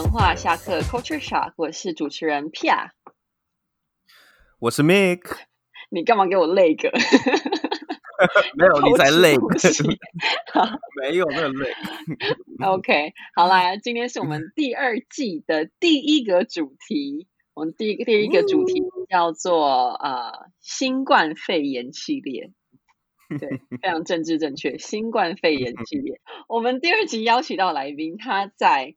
文化下课 Culture Shock，我是主持人 Pia。我是 Mick，你干嘛给我累个？没有你才累 没有那个累。OK，好啦，今天是我们第二季的第一个主题。我们第一个第一个主题叫做呃新冠肺炎系列，对，非常政治正确，新冠肺炎系列。我们第二集邀请到来宾，他在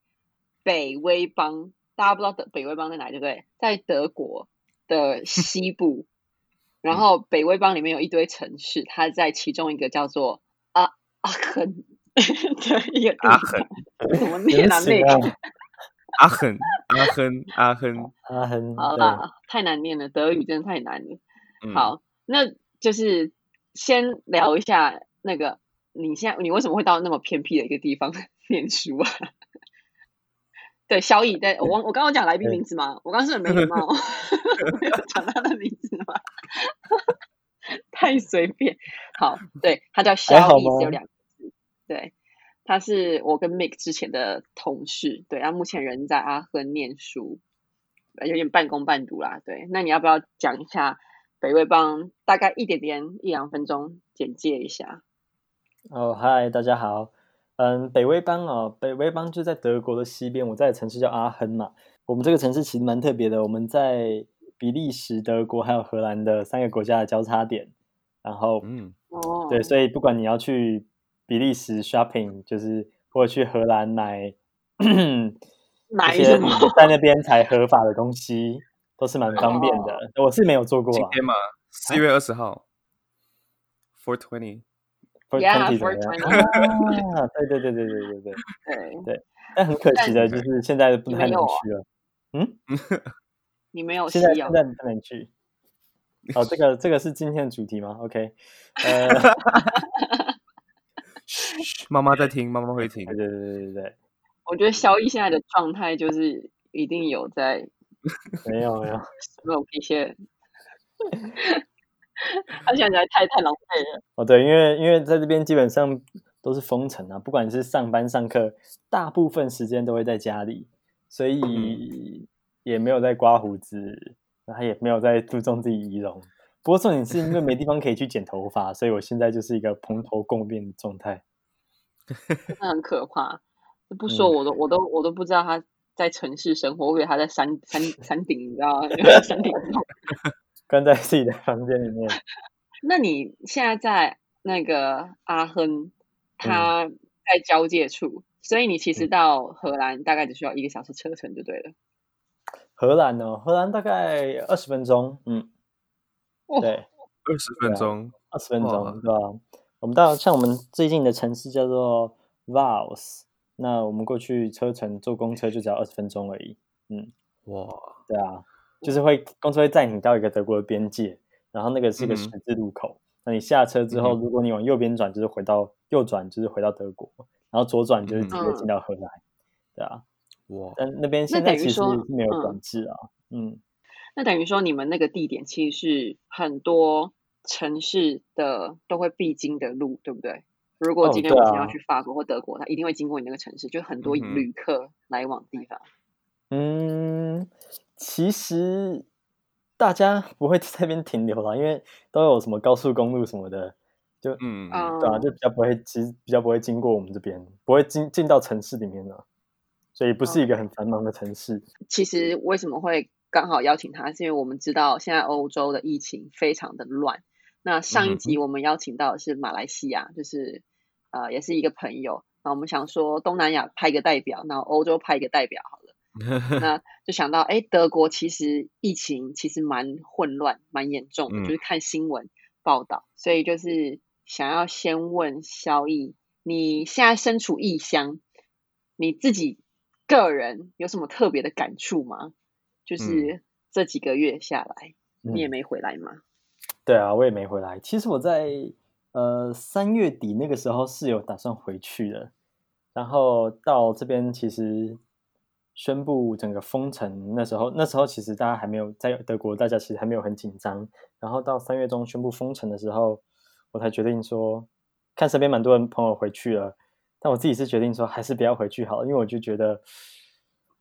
北威邦，大家不知道德北威邦在哪里，对不对？在德国的西部，然后北威邦里面有一堆城市，它在其中一个叫做阿阿肯的一个地阿方肯，怎么念啊？那个阿亨，阿亨，阿亨，啊，很对好啦，太难念了，德语真的太难了。嗯，好，那就是先聊一下那个，你现在你为什么会到那么偏僻的一个地方念书啊？对，萧逸，对我忘我刚刚讲来宾名字吗？我刚刚是很没礼貌，没有讲他的名字吗？太随便。好，对他叫还萧逸，只有两个字。对，他是我跟 Mike 之前的同事，对，他目前人在阿亨念书，呃有点半工半读啦。对，那你要不要讲一下北魏邦大概一点点一两分钟简介一下？哦，嗨，大家好。嗯，北威邦哦，北威邦就在德国的西边，我在的城市叫阿亨嘛。我们这个城市其实蛮特别的，我们在比利时、德国还有荷兰的三个国家的交叉点。然后，嗯，哦，对，所以不管你要去比利时 shopping，就是或者去荷兰买买一些？在那边才合法的东西，都是蛮方便的。我是没有做过啊。今天嘛，四月二十号，Four Twenty，For Yeah, twenty for 怎么20样啊？对对对对对对 对。对，但很可惜的就是现在不太能去了。嗯，你没有现在。现在不能去。哦，这个这个是今天的主题吗？OK，呃，嘘妈妈在听，妈妈会听对。对对对对对，我觉得萧逸现在的状态就是一定有在没有没有，smoke 一些，他现在太太狼狈了。哦对，因为因为在这边基本上都是封城啊，不管是上班上课，大部分时间都会在家里，所以也没有在刮胡子，然后也没有在注重自己仪容。不过重点是因为没地方可以去剪头发，所以我现在就是一个蓬头垢面的状态。真的很可怕。不说嗯我都我都我都不知道他在城市生活，我以为他在山山山顶，你知道吗？在 山顶上。关在自己的房间里面。那你现在在那个阿亨，嗯他在交界处，所以你其实到荷兰大概只需要一个小时车程就对了。荷兰哦，荷兰大概二十分钟，嗯，哦对，二十分钟，二十分钟，对吧？我们到像我们最近的城市叫做 Vals，那我们过去车程坐公车就只要二十分钟而已，嗯，哇，对啊，就是会公车会载你到一个德国的边界，然后那个是一个嗯十字路口，那你下车之后，嗯如果你往右边转，就是回到右转就是回到德国，然后左转就是直接嗯进到荷兰，对啊，哇，但那边那现在其实没有嗯管制啊，嗯。那等于说你们那个地点其实是很多城市的都会必经的路，对不对？如果哦今天我想要去法国或德国，它一定会经过你那个城市，就很多旅客来往的地方。嗯，其实大家不会在那边停留啦，因为都有什么高速公路什么的，就嗯，嗯，对啊，就比较不会，其实比较不会经过我们这边，不会进进到城市里面了，所以不是一个很繁忙的城市。其实为什么会刚好邀请他，是因为我们知道现在欧洲的疫情非常的乱。那上一嗯集我们邀请到的是马来西亚，就是呃也是一个朋友。那我们想说东南亚派一个代表，然后欧洲派一个代表。那就想到，哎，德国其实疫情其实蛮混乱、蛮严重的，嗯就是看新闻报道，所以就是想要先问萧毅，你现在身处异乡，你自己个人有什么特别的感触吗？就是这几个月下来，你也嗯没回来吗？对啊，我也没回来。其实我在呃三月底那个时候是有打算回去的，然后到这边其实宣布整个封城，那时候那时候其实大家还没有在德国，大家其实还没有很紧张。然后到三月中宣布封城的时候，我才决定说，看身边蛮多人朋友回去了，但我自己是决定说还是不要回去好了，因为我就觉得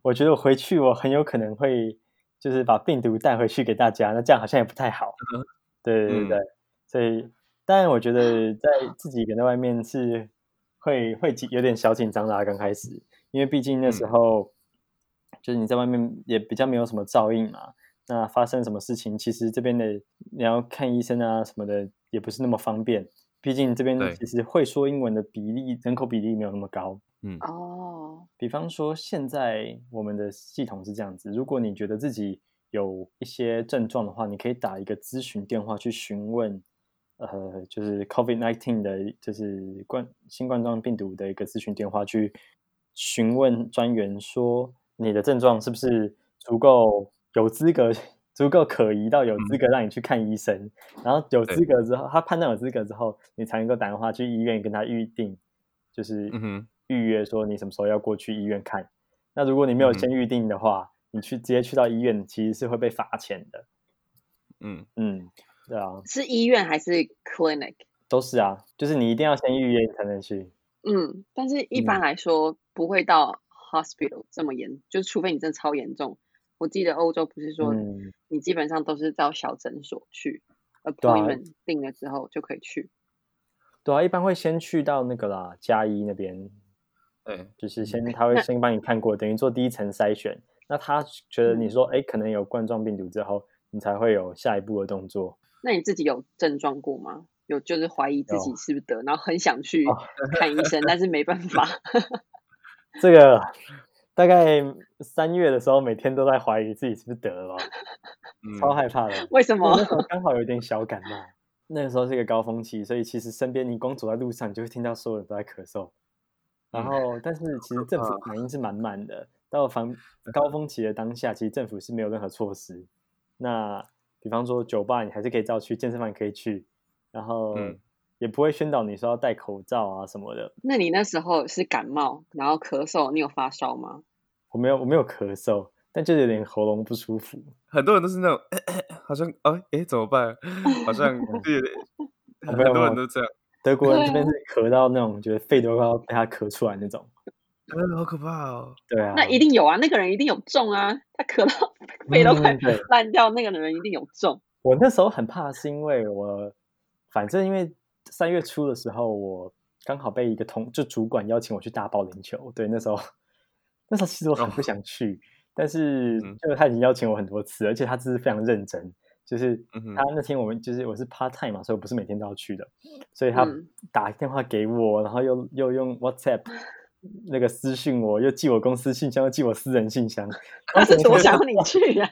我觉得我回去我很有可能会就是把病毒带回去给大家，那这样好像也不太好。对对对对，所以当然我觉得在自己一个人在外面是会会紧有点小紧张啦，刚开始，因为毕竟那时候就是你在外面也比较没有什么照应嘛，那发生什么事情，其实这边的你要看医生啊什么的也不是那么方便，毕竟这边对其实会说英文的比例人口比例没有那么高。嗯哦，比方说，现在我们的系统是这样子：如果你觉得自己有一些症状的话，你可以打一个咨询电话去询问，呃，就是 COVID nineteen 的，就是冠新冠状病毒的一个咨询电话，去询问专员说你的症状是不是足够有资格、足够可疑到有资格让你去看医生，然后有资格之后，他判断有资格之后，你才能够打电话去医院跟他预定，就是预约说你什么时候要过去医院看。那如果你没有先预定的话，你去直接去到医院，其实是会被罚钱的。嗯嗯，对啊，是医院还是 clinic？都是啊，就是你一定要先预约才能去。嗯，但是一般来说不会到 hospital 这么严，就是除非你真的超严重。我记得欧洲不是说嗯，你基本上都是到小诊所去，appointment 定了之后就可以去。对啊，一般会先去到那个啦，加医那边，对，就是先他会先帮你看过，等于做第一层筛选。那他觉得你说，哎，可能有冠状病毒之后，你才会有下一步的动作。那你自己有症状过吗？有就是怀疑自己是不是得，然后很想去哦看医生，但是没办法。这个大概三月的时候，每天都在怀疑自己是不是得了超害怕的。为什么我那？时候刚好有点小感冒，那个时候是一个高峰期，所以其实身边你光走在路上，你就会听到所有人都在咳嗽。然后，但是其实政府反应是蛮慢的。到防高峰期的当下，其实政府是没有任何措施。那比方说酒吧，你还是可以照去，健身房可以去，然后嗯也不会宣导你说要戴口罩啊什么的。那你那时候是感冒，然后咳嗽，你有发烧吗？我没有，我没有咳嗽，但就有点喉咙不舒服。很多人都是那种，好像哦，哎，怎么办？好像 就有点，很多人都这样，德国人这边是咳到那种觉得肺都要被他咳出来那种。嗯，好可怕哦。对啊，那一定有啊，那个人一定有中啊，他咳到肺都快烂掉，那个人一定有中。我那时候很怕，是因为我反正因为三月初的时候，我刚好被一个同就主管邀请我去打保龄球。对，那时候那时候其实我很不想去，但是嗯就是他已经邀请我很多次，而且他真是非常认真。就是他那天我们就是我是 part time 嘛，所以我不是每天都要去的，所以他嗯打电话给我，然后又又用 WhatsApp 那个私信我，又寄我公司信箱，又寄我私人信箱。他是多想想你去啊？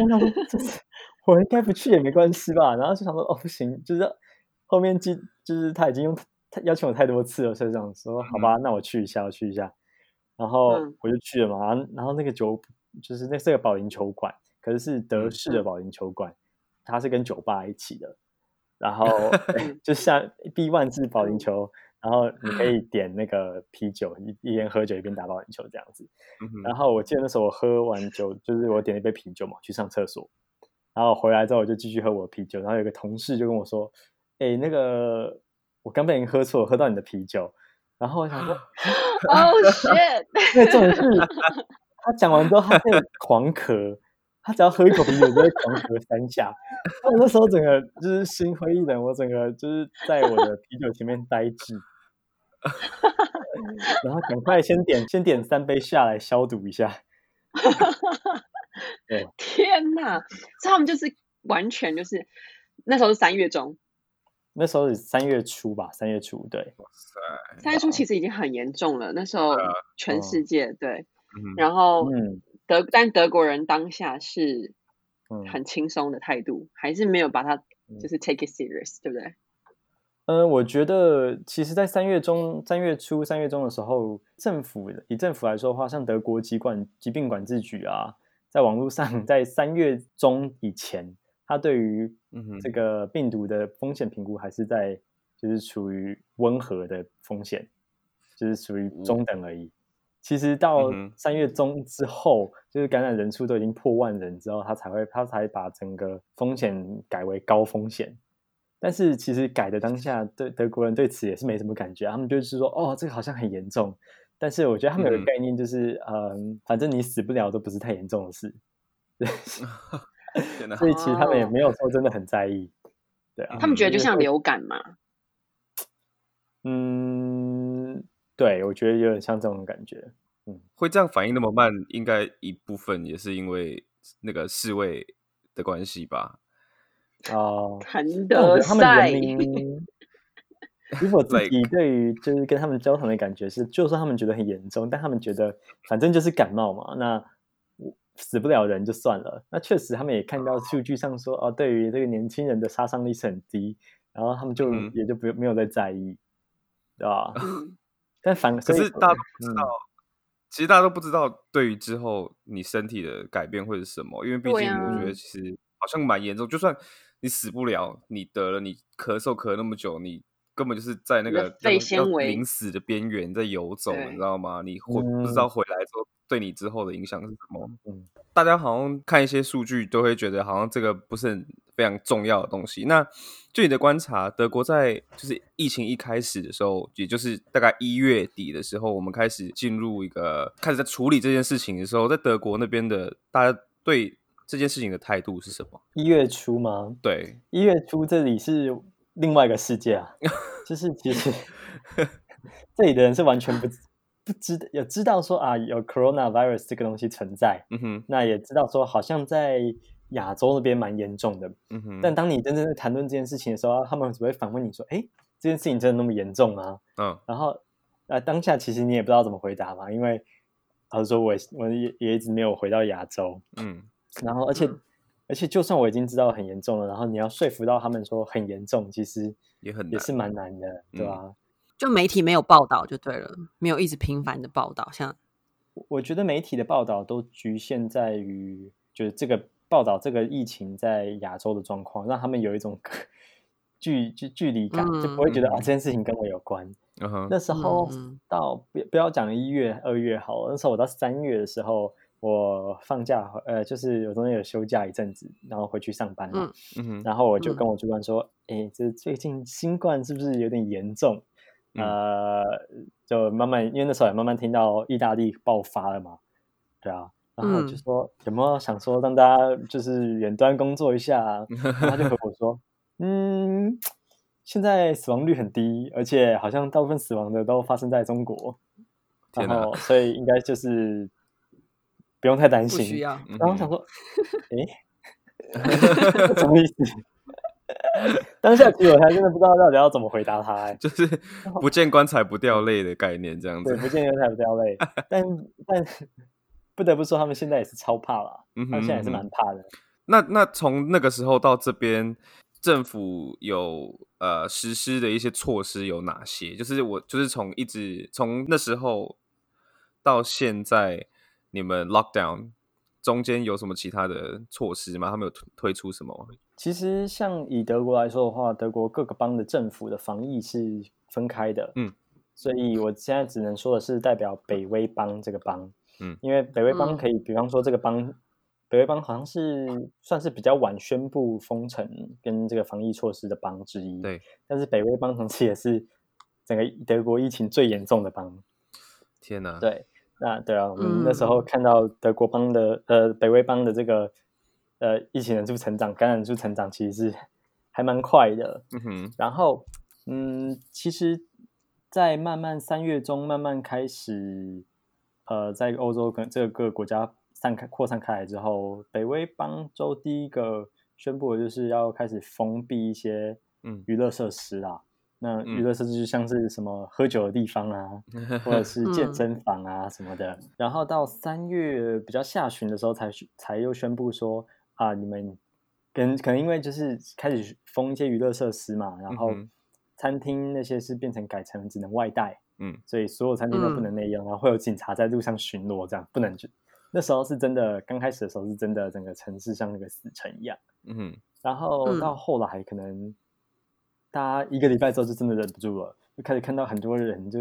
我想说，就是我应该不去也没关系吧。然后就想说，哦，不行，就是后面就，就是他已经用他邀请我太多次了，所以这样说，好吧，那我去一下，我去一下。然后嗯。我就去了嘛，然后然后那个酒就是那是个保龄球馆，可是是德嗯式的保龄球馆，它是跟酒吧一起的。然后 嗯。就像 B one 是保龄球，然后你可以点那个啤酒，一一边喝酒一边打保龄球这样子。然后我记得那时候我喝完酒，就是我点了一杯啤酒嘛，去上厕所，然后回来之后我就继续喝我的啤酒，然后有个同事就跟我说：“哎，那个我刚被人喝错，喝到你的啤酒。”然后我想说，哦、shit！那重点是他讲完之后他在狂咳，他只要喝一口啤酒就会狂咳三下。我那时候整个就是心灰意冷，我整个就是在我的啤酒前面呆滞。然后赶快先点先点三杯下来消毒一下。对，天哪！所以他们就是完全就是那时候是三月中，那时候是三月初吧，三月初对，哇塞，三月初其实已经很严重了。那时候全世界对，然后嗯德但德国人当下是嗯很轻松的态度，还是没有把它嗯就是 take it serious，对不对？嗯，我觉得其实，在三月中、三月初、三月中的时候，政府以政府来说的话，像德国疾管疾病管制局啊，在网络上，在三月中以前，它对于这个病毒的风险评估还是在就是处于温和的风险，就是属于中等而已。其实到三月中之后，就是感染人数都已经破万人之后，他才会他才把整个风险改为高风险。但是其实改的当下，对德国人对此也是没什么感觉啊，他们就是说，哦，这个好像很严重，但是我觉得他们有个嗯概念，就是嗯，反正你死不了都不是太严重的事，天哪，所以其实他们也哦没有说真的很在意。对啊，他们觉得就像流感嘛，嗯，对，我觉得有点像这种感觉。会这样反应那么慢，应该一部分也是因为那个世卫的关系吧？哦，谭但我觉德得他们赛人民，以我自己 对于就是跟他们交谈的感觉是，就算他们觉得很严重，但他们觉得反正就是感冒嘛，那我死不了人就算了。那确实他们也看到数据上说，哦，对于这个年轻人的杀伤力是很低，然后他们就、嗯也就不没有再在意，对吧？嗯 但反可是大家都不知嗯道，其实大家都不知道对于之后你身体的改变会是什么，因为毕竟我觉得其实好像蛮严重，就算你死不了，你得了，你咳嗽咳那么久，你根本就是在那个要临死的边缘在游走，你知道吗？你回不知道回来之后对你之后的影响是什么。嗯大家好像看一些数据都会觉得好像这个不是很非常重要的东西。那就你的观察，德国在就是疫情一开始的时候，也就是大概一月底的时候，我们开始进入一个开始在处理这件事情的时候，在德国那边的大家对这件事情的态度是什么？一月初吗？对，一月初这里是另外一个世界啊，就是其实 这里的人是完全不不知有知道说啊有 coronavirus 这个东西存在，嗯哼，那也知道说好像在亚洲那边蛮严重的，嗯哼，但当你真正在谈论这件事情的时候，他们只会反问你说：“哎，这件事情真的那么严重吗？嗯？”然后呃当下其实你也不知道怎么回答嘛，因为老实说我也我也也一直没有回到亚洲，嗯。然后而且、嗯。而且就算我已经知道很严重了，然后你要说服到他们说很严重，其实也很也是蛮难的，对吧、就媒体没有报道就对了，没有一直频繁的报道，像我我觉得媒体的报道都局限在于，就是这个报道这个疫情在亚洲的状况，让他们有一种 距距距离感，就不会觉得、嗯啊这件事情跟我有关。嗯哼，那时候嗯到不不要讲一月、二月好了，那时候我到三月的时候，我放假，呃，就是有中间有休假一阵子，然后回去上班嘛。嗯嗯哼，然后我就嗯跟我主管说：“哎、这最近新冠是不是有点严重？”嗯。呃，就慢慢，因为那时候也慢慢听到意大利爆发了嘛，对啊，然后就嗯说、有没有想说让大家就是远端工作一下啊？然后他就回我说：“ 嗯，现在死亡率很低，而且好像大部分死亡的都发生在中国，然后所以应该就是不用太担心。”然后我想说，诶，什么意思？当下其实我还真的不知道到底要怎么回答他、欸。就是不见棺材不掉泪的概念，这样对，子。不见棺材不掉泪，但但不得不说，他们现在也是超怕了，嗯哼他们现在也是蛮怕的。那那从那个时候到这边，政府有呃实施的一些措施有哪些？就是我就是从一直从那时候到现在，你们 lockdown 中间有什么其他的措施吗？他们有推推出什么吗？其实像以德国来说的话，德国各个邦的政府的防疫是分开的，嗯，所以我现在只能说的是代表北威邦这个邦，嗯。因为北威邦嗯。可以，比方说这个邦，北威邦好像是算是比较晚宣布封城跟这个防疫措施的邦之一，对，但是北威邦同时也是整个德国疫情最严重的邦，天哪！对，那对啊，我们那时候。嗯看到德国邦的呃北威邦的这个呃疫情人数成长、感染数成长，其实是还蛮快的。嗯哼，然后嗯，其实，在慢慢三月中慢慢开始，呃，在欧洲跟这个各个国家散开扩散开来之后，北威邦州第一个宣布的就是要开始封闭一些嗯娱乐设施啦。那娱嗯乐设施就像是什么喝酒的地方啊，或者是健嗯身房啊什么的。然后到三月比较下旬的时候才，才又宣布说啊，你们跟可能因为就是开始封一些娱乐设施嘛，然后餐厅那些是变成改成只能外带，嗯所以所有餐厅都不嗯能内用，然后会有警察在路上巡逻，这样不能去。那时候是真的，刚开始的时候是真的，整个城市像那个死城一样。嗯，然后嗯到后来，可能大家一个礼拜之后就真的忍不住了，就开始看到很多人就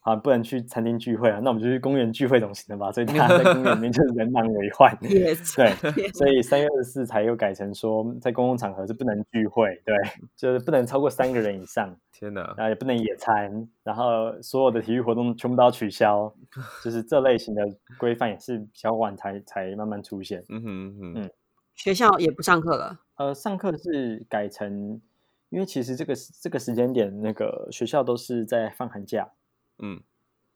啊，不能去餐厅聚会啊，那我们就去公园聚会总行了吧？所以 大家在公园里面就是人满为患。Yes，对，所以三月二十四才又改成说，在公共场合是不能聚会，对，就是不能超过三个人以上，天哪，然后也不能野餐，然后所有的体育活动全部都要取消，就是这类型的规范也是比较晚才才慢慢出现。嗯哼嗯嗯学校也不上课了。呃，上课是改成，因为其实这个这个时间点，那个学校都是在放寒假，嗯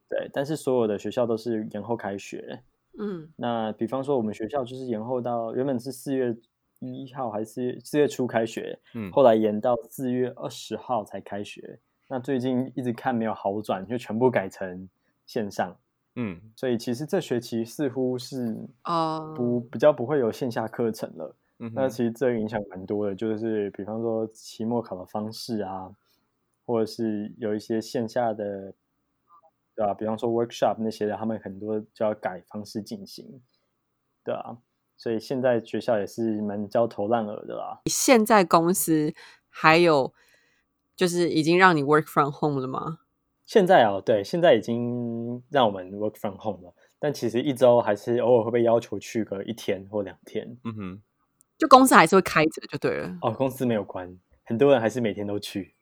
对，但是所有的学校都是延后开学。嗯那比方说，我们学校就是延后到原本是四月一号还是四月初开学，嗯后来延到四月二十号才开学。那最近一直看没有好转，就全部改成线上。嗯所以其实这学期似乎是啊不比较不会有线下课程了。嗯，那其实这个影响蛮多的，就是比方说期末考的方式啊，或者是有一些线下的，对啊、比方说 workshop 那些的，他们很多就要改方式进行，对啊，所以现在学校也是蛮焦头烂额的啦。现在公司还有就是已经让你 work from home 了吗？现在啊，对，现在已经让我们 work from home 了，但其实一周还是偶尔会被要求去个一天或两天。嗯哼，就公司还是会开着就对了。哦，公司没有关，很多人还是每天都去。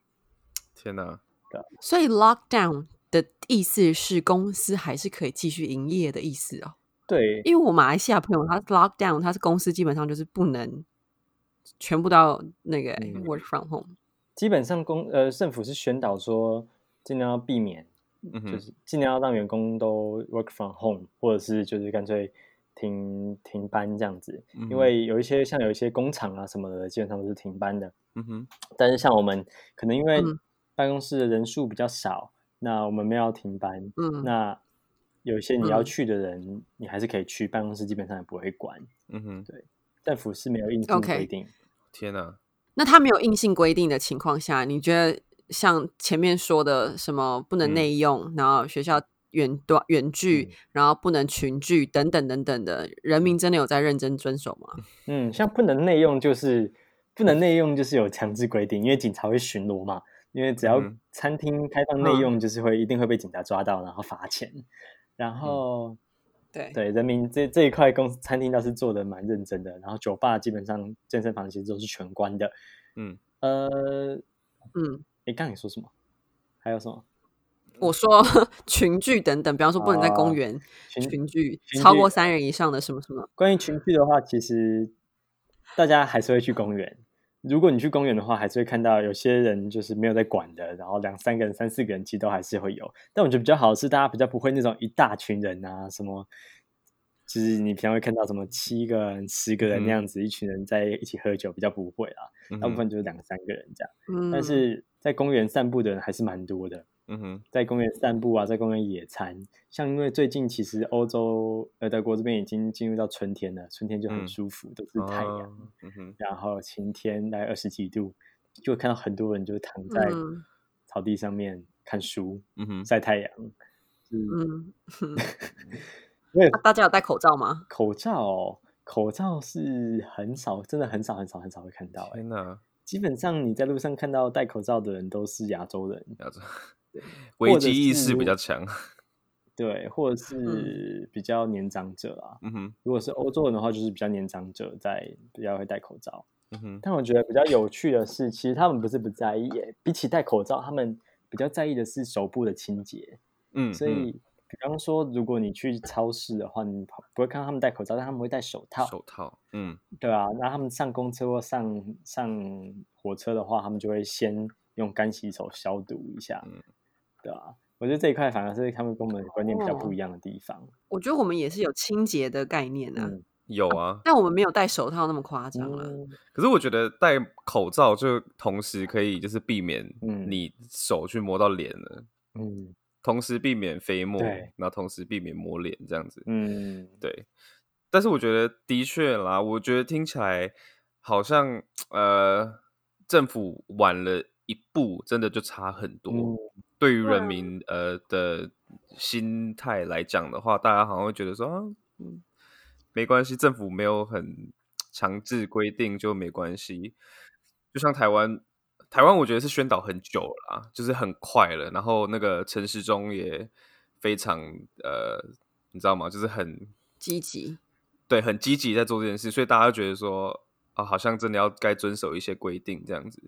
天哪，所以 lockdown 的意思是公司还是可以继续营业的意思哦。对，因为我马来西亚朋友他 lockdown，他是公司基本上就是不能全部都要那个、嗯 work from home。基本上公呃政府是宣导说尽量要避免嗯，就是尽量要让员工都 work from home，或者是就是干脆停停班这样子。因为有一些像有一些工厂啊什么的，基本上都是停班的。嗯哼，但是像我们可能因为嗯办公室的人数比较少，那我们没有停班，嗯那有些你要嗯去的人，你还是可以去，办公室基本上也不会管。嗯哼，对政府是没有硬性规定。天哪，那他没有硬性规定的情况下，你觉得像前面说的什么不能嗯内用，然后学校远端远距，嗯然后不能群聚等等等等的，人民真的有在认真遵守吗？嗯，像不能内用就是不能内用，就是有强制规定，因为警察会巡逻嘛。因为只要嗯餐厅开放内嗯用，就是会一定会被警察抓到，然后罚钱。然后对对人民这这一块公餐厅倒是做的蛮认真的，然后酒吧基本上健身房其实都是全关的。嗯，呃，嗯，你刚你说什么？还有什么？我说群聚等等，比方说不能在公哦园群聚超过三人以上的什么什么。关于群聚的话，其实大家还是会去公园。如果你去公园的话，还是会看到有些人就是没有在管的，然后两三个人、三四个人其实都还是会有。但我觉得比较好的是，大家比较不会那种一大群人啊，什么，就是你平常会看到什么七个人、十个人那样子，一群人在一起喝酒，比较不会啦。嗯哼，大部分就是两三个人这样。嗯，但是在公园散步的人还是蛮多的。嗯哼，在公园散步啊，在公园野餐，像因为最近其实欧洲呃德国这边已经进入到春天了，春天就很嗯。舒服，都是太阳，哦嗯哼，然后晴天大概二十几度，就会看到很多人就躺在嗯。草地上面看书、嗯哼，晒太阳。嗯，嗯，因为啊大家有戴口罩吗？口罩哦、口罩是很少，真的很少很少很少会看到、欸。天哪，基本上你在路上看到戴口罩的人都是亚洲人，要这危机意识比较强。对，或者是比较年长者啊。嗯哼，如果是欧洲人的话，就是比较年长者在比较会戴口罩。嗯哼，但我觉得比较有趣的是，其实他们不是不在意耶，比起戴口罩，他们比较在意的是手部的清洁。嗯，所以，比方说，如果你去超市的话，你不会看到他们戴口罩，但他们会戴手套，手套，嗯对啊。那他们上公车或上上火车的话，他们就会先用干洗手消毒一下，嗯对啊。我觉得这一块反而是他们跟我们观念比较哦不一样的地方。我觉得我们也是有清洁的概念啊，嗯有啊。但我们没有戴手套那么夸张啊。嗯可是我觉得戴口罩就同时可以就是避免嗯你手去摸到脸了，嗯同时避免飞沫，然后同时避免摸脸这样子。嗯，对，但是我觉得的确啦，我觉得听起来好像呃，政府晚了一步，真的就差很多。嗯对于人民呃的心态来讲的话，大家好像会觉得说啊，嗯，没关系，政府没有很强制规定就没关系。就像台湾台湾我觉得是宣导很久了啦，就是很快了，然后那个陈时中也非常呃，你知道吗？就是很积极，对，很积极在做这件事，所以大家觉得说啊，好像真的要该遵守一些规定这样子。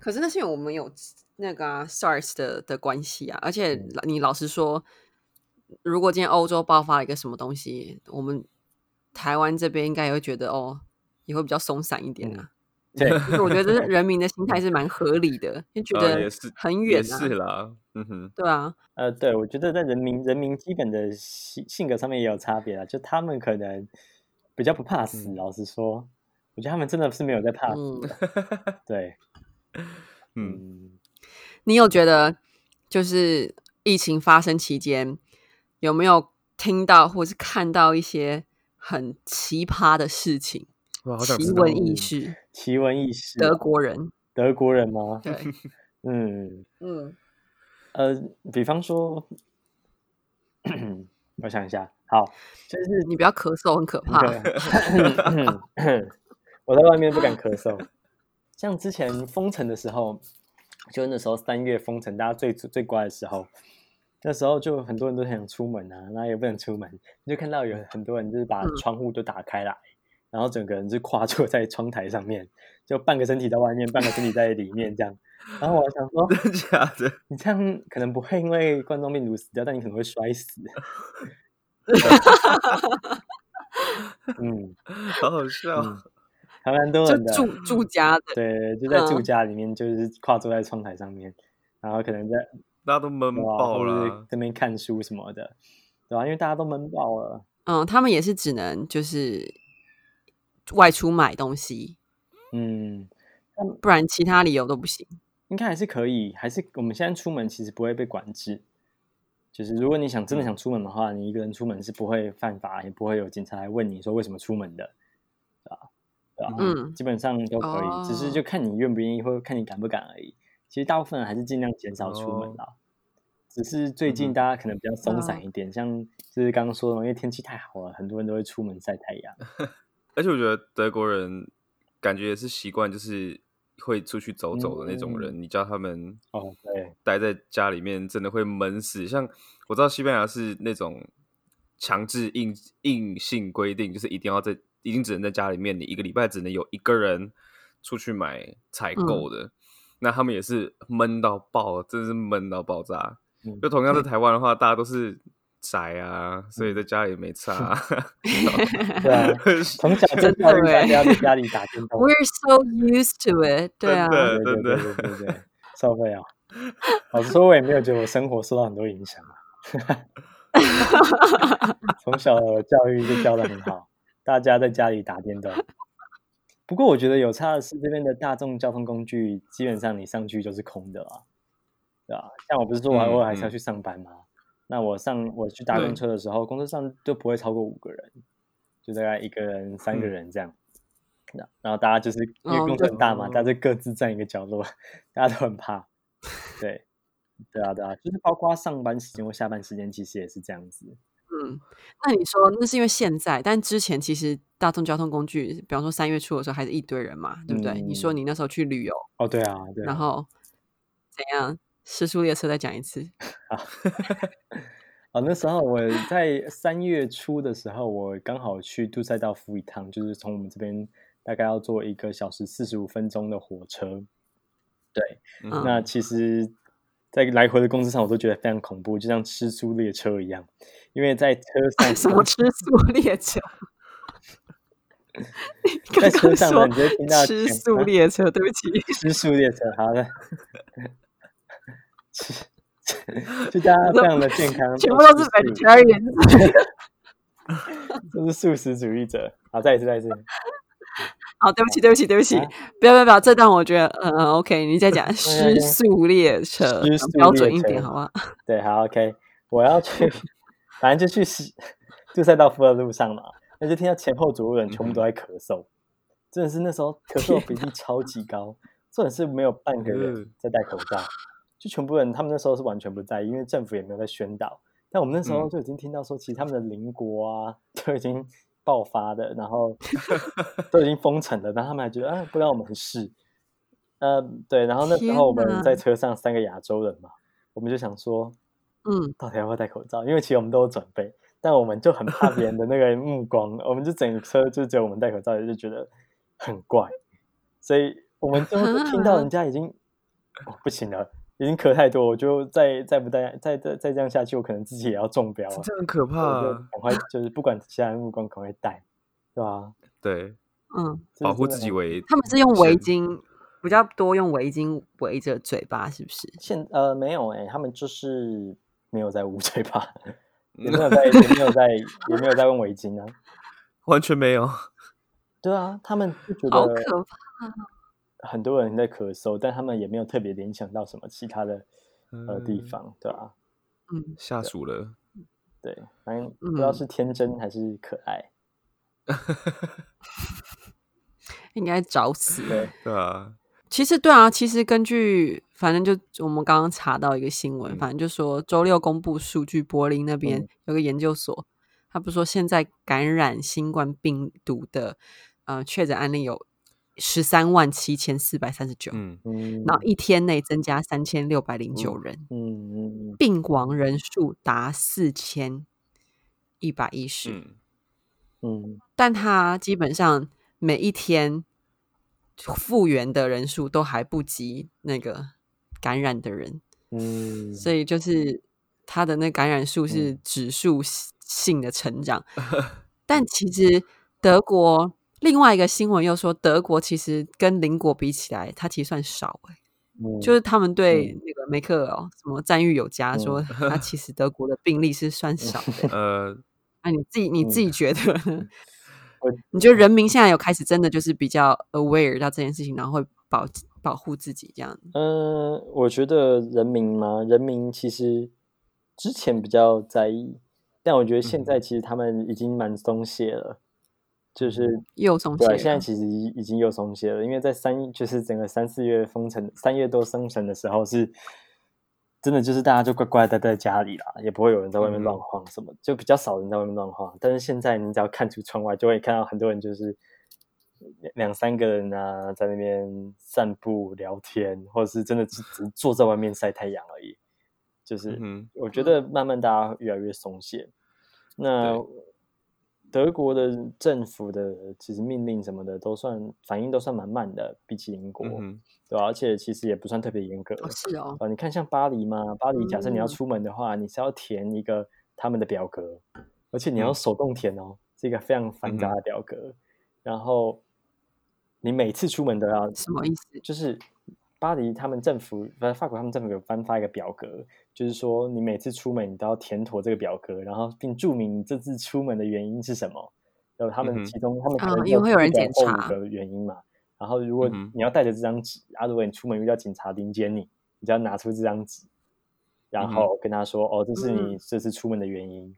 可是那是因为我们有那个啊 SARS 的的关系啊，而且嗯。你老实说，如果今天欧洲爆发了一个什么东西，我们台湾这边应该也会觉得哦，也会比较松散一点啊。对，就是我觉得人民的心态是蛮合理的，就觉得呃也是很远也啊，是啦，嗯哼，对啊，呃，对，我觉得在人民人民基本的性性格上面也有差别啊，就他们可能比较不怕死，嗯。老实说，我觉得他们真的是没有在怕死嗯，对，嗯，嗯，你有觉得就是疫情发生期间有没有听到或是看到一些很奇葩的事情？奇闻异事，奇闻异事，德国人德国人吗？对，嗯，嗯，呃，比方说，我想一下，好，就是你不要咳嗽，很可怕。我在外面不敢咳嗽。像之前封城的时候，就那时候三月封城，大家最最乖的时候，那时候就很多人都很想出门啊，然后也不能出门，你就看到有很多人就是把嗯窗户都打开来，然后整个人就跨坐在窗台上面，就半个身体在外面，半个身体在里面这样。然后我想说，真的假的？你这样可能不会因为冠状病毒死掉，但你可能会摔死。嗯，好好笑，嗯还蛮多就人的。住住家的，对，就在住嗯家里面，就是跨坐在窗台上面，然后可能在大家都闷爆了，这边看书什么的，对吧、因为大家都闷爆了。嗯，他们也是只能就是外出买东西，嗯，不然其他理由都不行。应该还是可以，还是我们现在出门其实不会被管制。就是如果你想真的想出门的话，你一个人出门是不会犯法，也不会有警察来问你说为什么出门的？对吧？嗯基本上都可以，只是就看你愿不愿意，或者看你敢不敢而已。其实大部分人还是尽量减少出门啦。只是最近大家可能比较松散哦一点，像就是刚刚说的嘛，因为天气太好了，很多人都会出门晒太阳。而且我觉得德国人感觉也是习惯，就是会出去走走的那种人。你叫他们哦，对，待在家里面，真的会闷死。像我知道西班牙是那种强制硬硬性规定，就是一定要在，一定只能在家里面，你一个礼拜只能有一个人出去买采购的。那他们也是闷到爆，真的是闷到爆炸。嗯就同样在台湾的话，大家都是宅啊，所以在家里也没差、啊。对啊，从小就真的教育大欸家在家里打电动。We're so used to it，对啊，对对对对对对，受不了。老实说，我也没有觉得我生活受到很多影响啊。从小的教育就教的很好，大家在家里打电动。不过我觉得有差的是，这边的大众交通工具基本上你上去就是空的啦，对吧？像我不是说我嗯偶尔还是要嗯去上班吗？那我上我去搭公车的时候，公车上就不会超过五个人，就大概一个人、三个嗯人这样。那然后大家就是因为哦公车很大嘛，哦大家就各自站一个角落，大家都很怕。对，对啊，对啊，就是包括上班时间或下班时间，其实也是这样子。嗯，那你说那是因为现在，但之前其实大众交通工具，比方说三月初的时候还是一堆人嘛，对不对？你说嗯你那时候去旅游，哦，对啊，对啊。然后怎样？失速列车再讲一次，啊哦，那时候我在三月初的时候，我刚好去杜塞道夫一趟，就是从我们这边大概要坐一个小时四十五分钟的火车。对，嗯那其实，在来回的公司上，我都觉得非常恐怖，就像吃素列车一样，因为在车上 什么吃素列车？在车上呢，你就会听到吃素列车，对不起，吃素列车，好的，吃，就大家非常的健康，全部都是吃素 vegetarian。都是素食主义者。好，再一次，再一次。好，对不起，对不起，对不起，啊不要不要不要，这段我觉得，嗯嗯，OK，你再讲对失速列车标准列一点，好不好？对，好，OK，我要去，反正就去西杜塞道夫的路上嘛，那就听到前后左右人全部都在咳嗽，真的是那时候咳嗽比例超级高，真的是没有半个人嗯。在戴口罩，就全部人他们那时候是完全不在意，因为政府也没有在宣导，但我们那时候嗯。就已经听到说，其实他们的邻国啊都已经爆发的，然后 都已经封城了，然后他们还觉得啊不让我们试。呃，对，然后那时天候我们在车上三个亚洲人嘛，我们就想说，嗯，到底要不要戴口罩？因为其实我们都有准备，但我们就很怕别人的那个目光，我们就整个车就只有我们戴口罩，就觉得很怪，所以我们就听到人家已经、哦、不行了，已经咳太多，我就再再不戴，再再再这样下去，我可能自己也要中标了。这很可怕。赶快就是不管其他人目光，赶快戴，对吧、对，嗯，保护自己为他们是用围巾比较多，用围巾围着嘴巴，是不是？现呃没有哎、他们就是没有在捂 嘴巴，也没有在也没有在 也没有在用围巾啊。完全没有。对啊，他们就觉好得可怕！很多人在咳嗽，但他们也没有特别联想到什么其他的呃地嗯方，对啊，嗯，下属了。对，反正不知道嗯是天真还是可爱。应该找死。对，对啊，其实对啊，其实根据反正就我们刚刚查到一个新闻，嗯反正就说周六公布数据，柏林那边嗯有个研究所，他不是说现在感染新冠病毒的呃确诊案例有十三万七千四百三十九，嗯，嗯。然后一天内增加三千六百零九人，嗯嗯嗯。病亡人数达四千一百一十。嗯，嗯。但他基本上每一天复原的人数都还不及那个感染的人，嗯，所以就是他的那感染数是指数性的成长。但其实德国另外一个新闻又说，德国其实跟邻国比起来，它其实算少哎、嗯就是他们对那个梅克尔什么赞誉有加，说嗯他。其实德国的病例是算少的。呃，啊，你自己你自己觉得 你觉得人民现在有开始真的就是比较 aware 到这件事情，然后会保保护自己这样？嗯，我觉得人民嘛，人民其实之前比较在意，但我觉得现嗯。在其实他们已经蛮松懈了，就是又松懈对啊，现在其实已已经又松懈了，因为在三就是整个三四月封城，三月多封城的时候是。真的就是大家就乖乖待在家里啦，也不会有人在外面乱嗯晃什么，就比较少人在外面乱晃。但是现在你只要看出窗外，就会看到很多人就是两两三个人啊，在那边散步聊天，或者是真的只只坐在外面晒太阳而已。就是嗯我觉得慢慢大家越来越松懈。那德国的政府的其实命令什么的都算反应都算蛮慢的，比起英国，嗯对吧、而且其实也不算特别严格。哦，是哦，啊，你看像巴黎嘛，巴黎假设你要嗯出门的话，你是要填一个他们的表格，而且你要嗯。手动填哦，是一个非常繁杂的表格。然后你每次出门都要，什么意思？就是巴黎他们政府，呃，法国他们政府有颁发一个表格，就是说你每次出门你都要填妥这个表格，然后并注明你这次出门的原因是什么。然后他们其中，他们可啊能会有人列检查的原因嘛。然后如果你要带着这张纸啊，如果你出门遇到警察临检你，你就要拿出这张纸，然后跟他说：“哦，这是你嗯这次出门的原因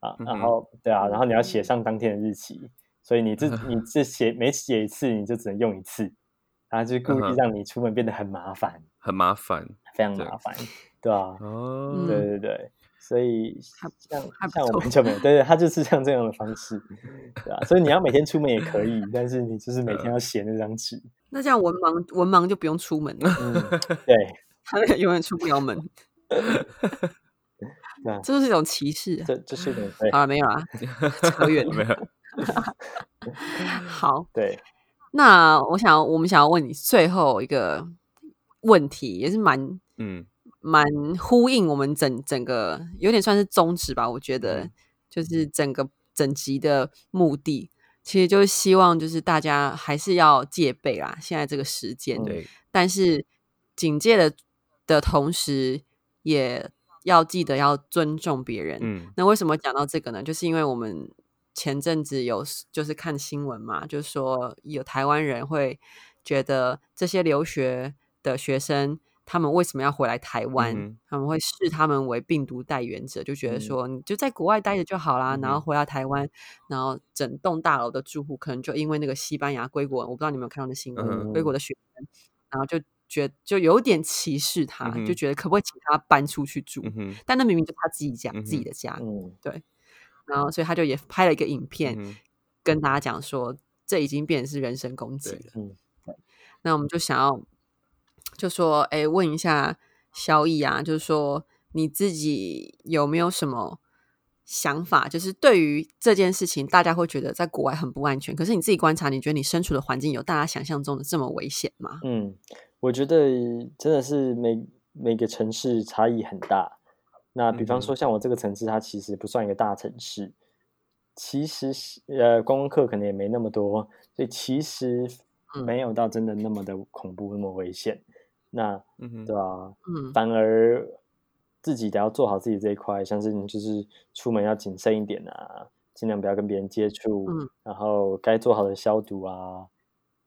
啊。”然后对啊，然后你要写上当天的日期，所以你这你这写每写一次你就只能用一次，然后就故意让你出门变得很麻烦，很麻烦非常麻烦，对啊，哦。嗯对对对，所以还像像我们就没有，对对，他就是像这样的方式，对啊，所以你要每天出门也可以，但是你就是每天要写那张纸，那这样文盲文盲就不用出门了，嗯，对，他永远出不了门，这就是一种歧视啊。这这是一种对好了，没有啦，扯远没。有，好，对，那我想我们想要问你最后一个问题，也是蛮嗯蛮呼应我们整整个有点算是宗旨吧。我觉得嗯就是整个整集的目的，其实就是希望就是大家还是要戒备啦。现在这个时间，嗯对，但是警戒的的同时，也要记得要尊重别人。嗯那为什么讲到这个呢？就是因为我们前阵子有就是看新闻嘛，就是说有台湾人会觉得这些留学的学生，他们为什么要回来台湾？嗯他们会视他们为病毒带源者，就觉得嗯。说你就在国外待着就好啦，嗯然后回到台湾，然后整栋大楼的住户可能就因为那个西班牙归国，我不知道你们有没有看到那新闻，嗯归国的学生，然后就觉就有点歧视他，嗯就觉得可不可以请他搬出去住？嗯但那明明就是他自己家、嗯自己的家，嗯。然后所以他就也拍了一个影片，嗯跟大家讲说，这已经变成是人身攻击了。嗯。那我们就想要就说，哎，问一下萧逸啊，就是说你自己有没有什么想法？就是对于这件事情，大家会觉得在国外很不安全，可是你自己观察，你觉得你身处的环境有大家想象中的这么危险吗？嗯，我觉得真的是每每个城市差异很大。那比方说，像我这个城市，它其实不算一个大城市，其实呃，观光客可能也没那么多，所以其实没有到真的那么的恐怖，那么危险。那对吧？嗯，反而自己得要做好自己这一块，像是你就是出门要谨慎一点啊，尽量不要跟别人接触，嗯，然后该做好的消毒啊，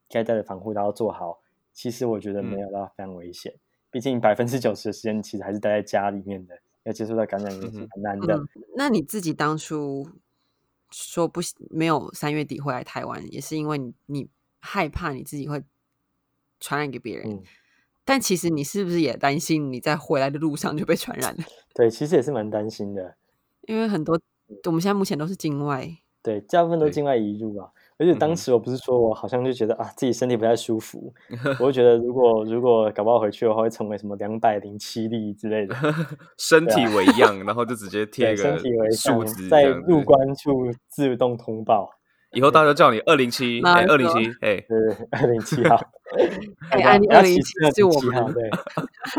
该带的防护都要做好。其实我觉得没有到非常危险，毕竟百分之九十的时间其实还是待在家里面的。要接触到感染也是很难的。那你自己当初说不没有三月底会来台湾，也是因为你你害怕你自己会传染给别人。但其实你是不是也担心你在回来的路上就被传染了？对，其实也是蛮担心的，因为很多我们现在目前都是境外，对，大部分都境外移入啊。而且当时我不是说我好像就觉得啊自己身体不太舒服，我就觉得如果如果搞不好回去的话会成为什么两百零七例之类的，身体为样，然后就直接贴个数字，在入关处自动通报，以后大家叫你二零七，哎，二零七，哎，对，二零七号，哎，二零七就我们，对，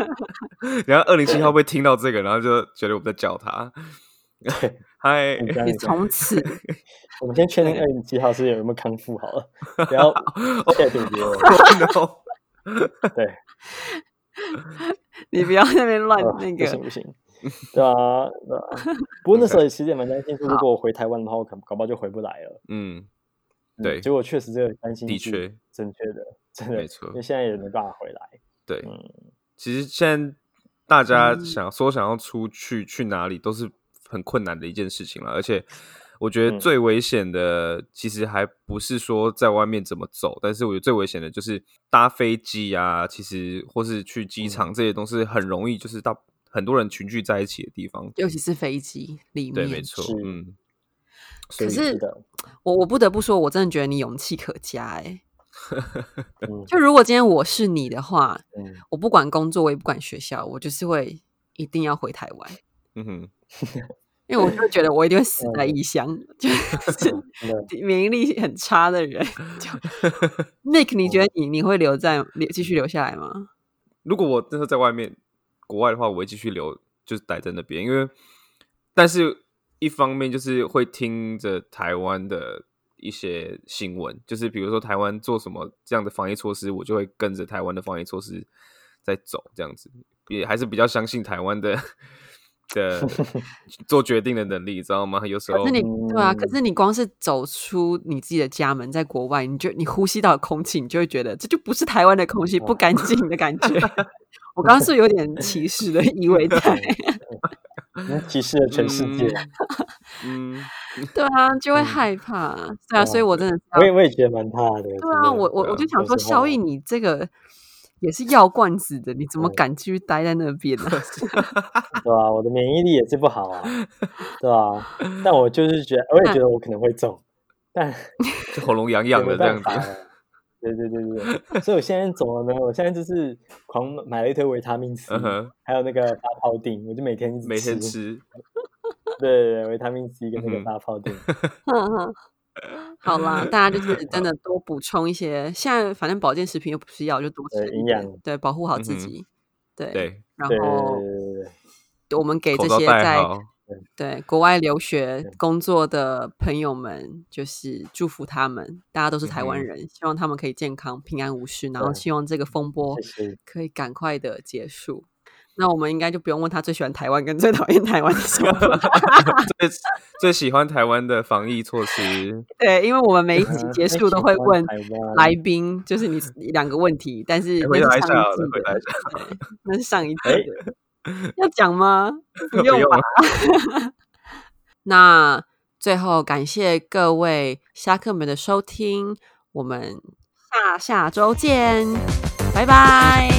然后二零七号会听到这个，然后就觉得我们在叫他。对，嗨，你从此，我们先确定二零七号是有没有康复好了，然后确定别人。对，你不要那边乱那个，不行不行，对啊，对啊。不过那时候其实也蛮担心，说如果我回台湾的话，我可搞不好就回不来了。嗯，对。结果确实这个担心的确正确的，真的没错。因为现在也没办法回来。对，嗯，其实现在大家想说想要出去去哪里都是。很困难的一件事情了，而且我觉得最危险的其实还不是说在外面怎么走，但是我觉得最危险的就是搭飞机啊，其实或是去机场这些东西很容易就是到很多人群聚在一起的地方，尤其是飞机里面，对，没错，嗯。可是我我不得不说，我真的觉得你勇气可嘉哎。就如果今天我是你的话，我不管工作，我也不管学校，我就是会一定要回台湾。嗯哼。因为我就觉得我一定会死在异乡，就 是免疫力很差的人。Nick，你觉得你你会留在留继续留下来吗？如果我真的在外面国外的话，我会继续留，就是待在那边。因为，但是一方面就是会听着台湾的一些新闻，就是比如说台湾做什么这样的防疫措施，我就会跟着台湾的防疫措施在走，这样子也还是比较相信台湾的。的做决定的能力，知道吗？有时候，可是你对啊，可是你光是走出你自己的家门，在国外，你就你呼吸到的空气，你就会觉得这就不是台湾的空气，不干净的感觉。我刚刚是有点 歧视的意味在，歧视了全世界。嗯，对啊，就会害怕。对啊，所以我真的，我也我也觉得蛮怕的。对啊，我我我就想说，萧逸，你这个。也是药罐子的，你怎么敢继续待在那边呢？对啊？我的免疫力也是不好啊，对啊？但我就是觉得，我也觉得我可能会中，但就喉咙痒痒的这样子。对对对对，所以我现在怎么呢？我现在就是狂买了一堆维他命 C，还有那个大泡锭，我就每天每天吃。对对对，维他命 C 跟那个大泡锭。好啦，大家就是真的多补充一些。现在反正保健食品又不是药，就多吃营养，对，保护好自己。对，然后我们给这些在对国外留学工作的朋友们，就是祝福他们，大家都是台湾人，希望他们可以健康平安无事，然后希望这个风波可以赶快的结束。那我们应该就不用问他最喜欢台湾跟最讨厌台湾的什么，最最喜欢台湾的防疫措施。对，因为我们每一集 结束都会问来宾，就是你两个问题，但是那是上一季的，那是上一集的，要讲吗？不用吧。那最后感谢各位虾客们的收听，我们下下周见，拜拜。